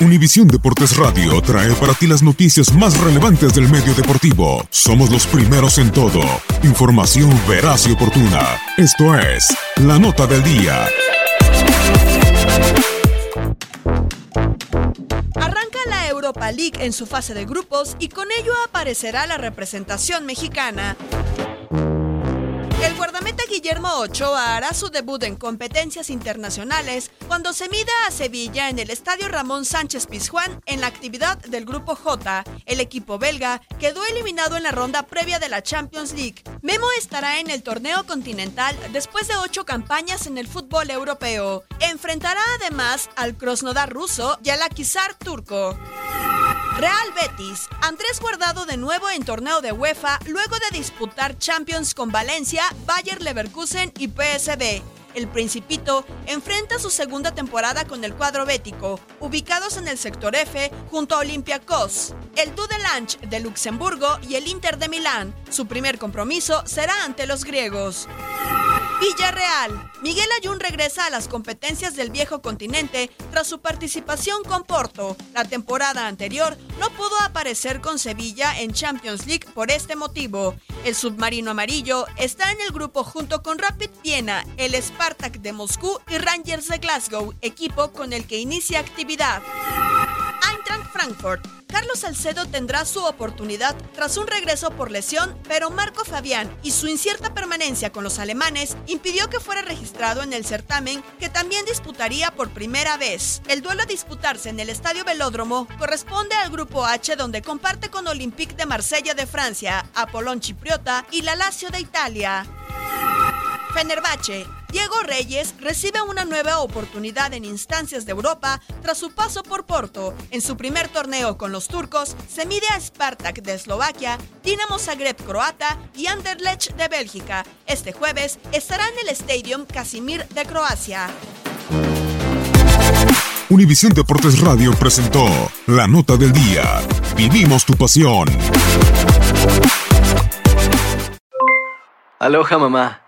Univisión Deportes Radio trae para ti las noticias más relevantes del medio deportivo. Somos los primeros en todo. Información veraz y oportuna. Esto es La Nota del Día. Arranca la Europa League en su fase de grupos y con ello aparecerá la representación mexicana. El guardameta Guillermo Ochoa hará su debut en competencias internacionales cuando se mida a Sevilla en el Estadio Ramón Sánchez Pizjuán en la actividad del Grupo J. El equipo belga quedó eliminado en la ronda previa de la Champions League. Memo estará en el torneo continental después de ocho campañas en el fútbol europeo. Enfrentará además al Krasnodar ruso y al Akisar turco. Real Betis. Andrés Guardado de nuevo en torneo de UEFA luego de disputar Champions con Valencia, Bayer Leverkusen y PSV. El Principito enfrenta su segunda temporada con el cuadro bético, ubicados en el sector F junto a Olympiacos, el Dudelange de Luxemburgo y el Inter de Milán. Su primer compromiso será ante los griegos. Villarreal. Miguel Ayun regresa a las competencias del viejo continente tras su participación con Porto. La temporada anterior no pudo aparecer con Sevilla en Champions League por este motivo. El submarino amarillo está en el grupo junto con Rapid Viena, el Spartak de Moscú y Rangers de Glasgow, equipo con el que inicia actividad. Eintracht Frankfurt. Carlos Salcedo tendrá su oportunidad tras un regreso por lesión, pero Marco Fabián y su incierta permanencia con los alemanes impidió que fuera registrado en el certamen que también disputaría por primera vez. El duelo a disputarse en el Estadio Velódromo corresponde al Grupo H donde comparte con Olympique de Marsella de Francia, Apollon Chipriota y la Lazio de Italia. Fenerbahce. Diego Reyes recibe una nueva oportunidad en instancias de Europa tras su paso por Porto. En su primer torneo con los turcos, se mide a Spartak de Eslovaquia, Dinamo Zagreb croata y Anderlecht de Bélgica. Este jueves estará en el Stadium Casimir de Croacia. Univisión Deportes Radio presentó La Nota del Día. Vivimos tu pasión. Aloha mamá.